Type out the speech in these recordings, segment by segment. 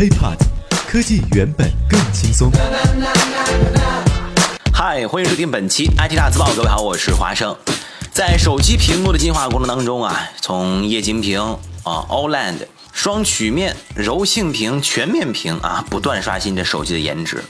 HiPod，科技原本更轻松。嗨，欢迎收听本期 IT 大字报。各位好，我是华生。在手机屏幕的进化过程当中啊，从液晶屏啊、OLED、双曲面、柔性屏、全面屏啊，不断刷新着手机的颜值。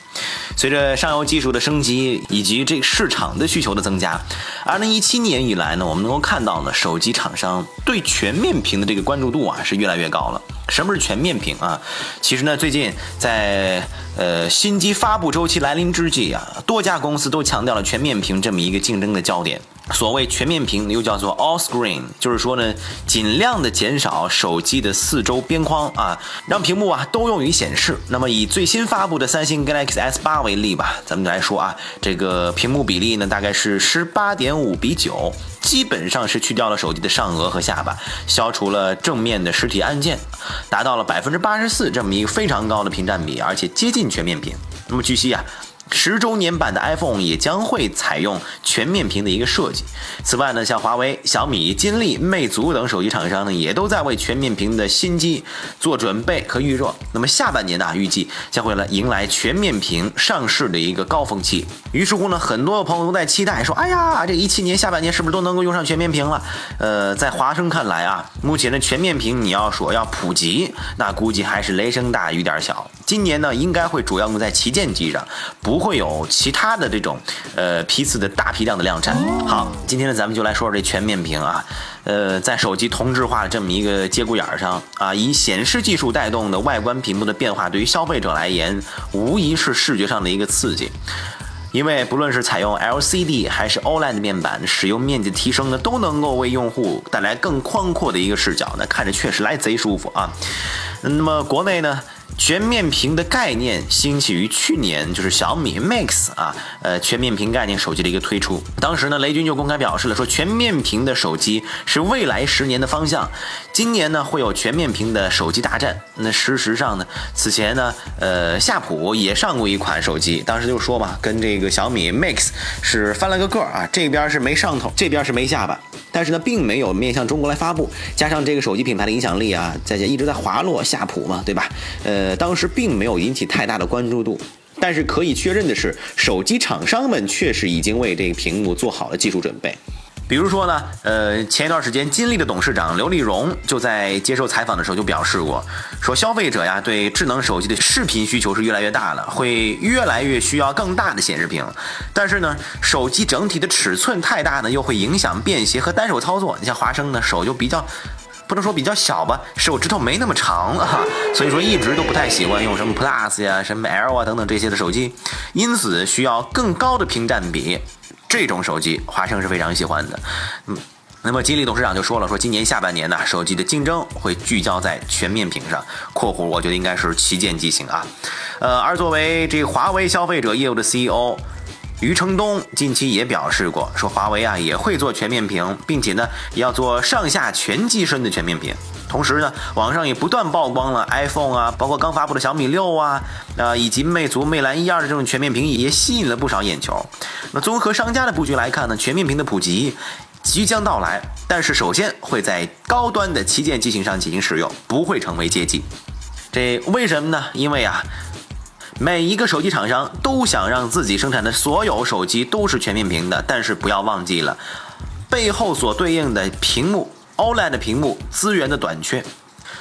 随着上游技术的升级以及这个市场的需求的增加，二零一七年以来呢，我们能够看到呢，手机厂商对全面屏的这个关注度啊是越来越高了。什么是全面屏啊？其实呢，最近在呃新机发布周期来临之际啊，多家公司都强调了全面屏这么一个竞争的焦点。所谓全面屏，又叫做 All Screen，就是说呢，尽量的减少手机的四周边框啊，让屏幕啊都用于显示。那么以最新发布的三星 Galaxy S8 为例吧，咱们来说啊，这个屏幕比例呢大概是十八点五比九，基本上是去掉了手机的上颚和下巴，消除了正面的实体按键，达到了百分之八十四这么一个非常高的屏占比，而且接近全面屏。那么据悉啊。十周年版的 iPhone 也将会采用全面屏的一个设计。此外呢，像华为、小米、金立、魅族等手机厂商呢，也都在为全面屏的新机做准备和预热。那么下半年呢，预计将会来迎来全面屏上市的一个高峰期。于是乎呢，很多朋友都在期待说：“哎呀，这一七年下半年是不是都能够用上全面屏了？”呃，在华生看来啊，目前的全面屏你要说要普及，那估计还是雷声大雨点小。今年呢，应该会主要用在旗舰机上，不。会有其他的这种呃批次的大批量的量产。好，今天呢咱们就来说说这全面屏啊，呃，在手机同质化的这么一个节骨眼上啊，以显示技术带动的外观屏幕的变化，对于消费者来言，无疑是视觉上的一个刺激。因为不论是采用 LCD 还是 OLED 面板，使用面积提升呢，都能够为用户带来更宽阔的一个视角，那看着确实来贼舒服啊。那么国内呢？全面屏的概念兴起于去年，就是小米 Mix 啊，呃，全面屏概念手机的一个推出。当时呢，雷军就公开表示了，说全面屏的手机是未来十年的方向。今年呢，会有全面屏的手机大战。那事实上呢，此前呢，呃，夏普也上过一款手机，当时就说嘛，跟这个小米 Mix 是翻了个个儿啊，这边是没上头，这边是没下巴。但是呢，并没有面向中国来发布，加上这个手机品牌的影响力啊，在一直在滑落，夏普嘛，对吧？呃，当时并没有引起太大的关注度。但是可以确认的是，手机厂商们确实已经为这个屏幕做好了技术准备。比如说呢，呃，前一段时间，金立的董事长刘立荣就在接受采访的时候就表示过，说消费者呀对智能手机的视频需求是越来越大了，会越来越需要更大的显示屏。但是呢，手机整体的尺寸太大呢，又会影响便携和单手操作。你像华生呢，手就比较，不能说比较小吧，手指头没那么长啊，所以说一直都不太喜欢用什么 Plus 呀、什么 L 啊等等这些的手机，因此需要更高的屏占比。这种手机，华生是非常喜欢的。嗯，那么吉利董事长就说了，说今年下半年呢，手机的竞争会聚焦在全面屏上（括弧我觉得应该是旗舰机型啊）。呃，而作为这华为消费者业务的 CEO 余承东近期也表示过，说华为啊也会做全面屏，并且呢要做上下全机身的全面屏。同时呢，网上也不断曝光了 iPhone 啊，包括刚发布的小米六啊，啊，以及魅族、魅蓝一二的这种全面屏也吸引了不少眼球。那综合商家的布局来看呢，全面屏的普及即将到来，但是首先会在高端的旗舰机型上进行使用，不会成为阶机。这为什么呢？因为啊，每一个手机厂商都想让自己生产的所有手机都是全面屏的，但是不要忘记了背后所对应的屏幕。OLED 屏幕资源的短缺，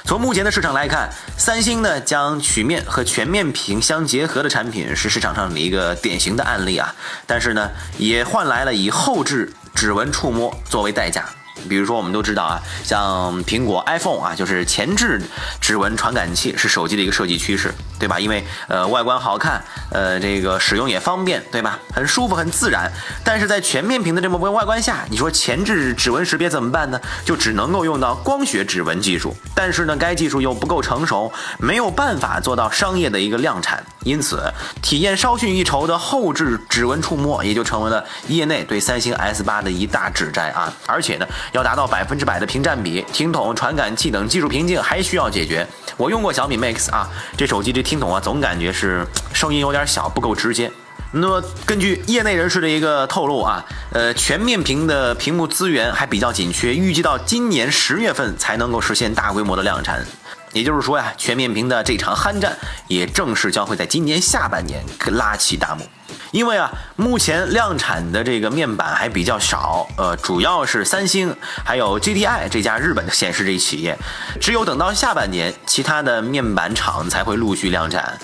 从目前的市场来看，三星呢将曲面和全面屏相结合的产品是市场上的一个典型的案例啊，但是呢也换来了以后置指纹触摸作为代价。比如说，我们都知道啊，像苹果 iPhone 啊，就是前置指纹传感器是手机的一个设计趋势，对吧？因为呃外观好看，呃这个使用也方便，对吧？很舒服，很自然。但是在全面屏的这么个外观下，你说前置指纹识别怎么办呢？就只能够用到光学指纹技术。但是呢，该技术又不够成熟，没有办法做到商业的一个量产。因此，体验稍逊一筹的后置指纹触摸也就成为了业内对三星 S 八的一大指摘啊！而且呢。要达到百分之百的屏占比、听筒、传感器等技术瓶颈还需要解决。我用过小米 Mix 啊，这手机这听筒啊，总感觉是声音有点小，不够直接。那么根据业内人士的一个透露啊，呃，全面屏的屏幕资源还比较紧缺，预计到今年十月份才能够实现大规模的量产。也就是说呀，全面屏的这场酣战也正式将会在今年下半年拉起大幕。因为啊，目前量产的这个面板还比较少，呃，主要是三星还有 GDI 这家日本的显示这一企业，只有等到下半年，其他的面板厂才会陆续量产。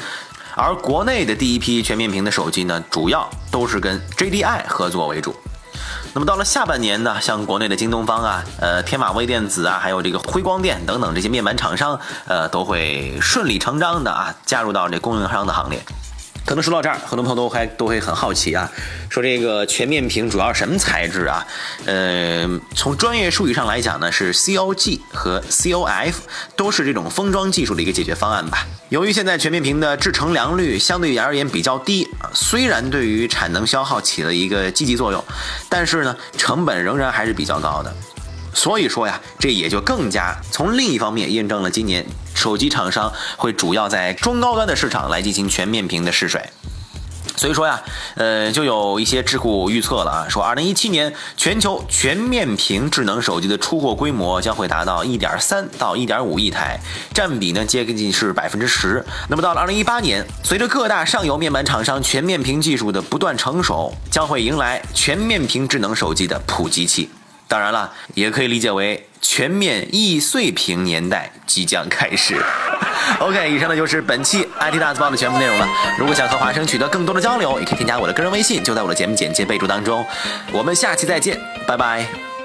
而国内的第一批全面屏的手机呢，主要都是跟 JDI 合作为主。那么到了下半年呢，像国内的京东方啊、呃天马微电子啊，还有这个辉光电等等这些面板厂商，呃，都会顺理成章的啊加入到这供应商的行列。可能说到这儿，很多朋友都还都会很好奇啊，说这个全面屏主要什么材质啊？呃，从专业术语上来讲呢，是 COG 和 COF，都是这种封装技术的一个解决方案吧。由于现在全面屏的制成良率相对而言比较低，虽然对于产能消耗起了一个积极作用，但是呢，成本仍然还是比较高的。所以说呀，这也就更加从另一方面印证了今年手机厂商会主要在中高端的市场来进行全面屏的试水。所以说呀，呃，就有一些智库预测了啊，说二零一七年全球全面屏智能手机的出货规模将会达到一点三到一点五亿台，占比呢接近是百分之十。那么到了二零一八年，随着各大上游面板厂商全面屏技术的不断成熟，将会迎来全面屏智能手机的普及期。当然了，也可以理解为全面易碎屏年代即将开始。OK，以上呢就是本期 IT 大字报的全部内容了。如果想和华生取得更多的交流，也可以添加我的个人微信，就在我的节目简介备注当中。我们下期再见，拜拜。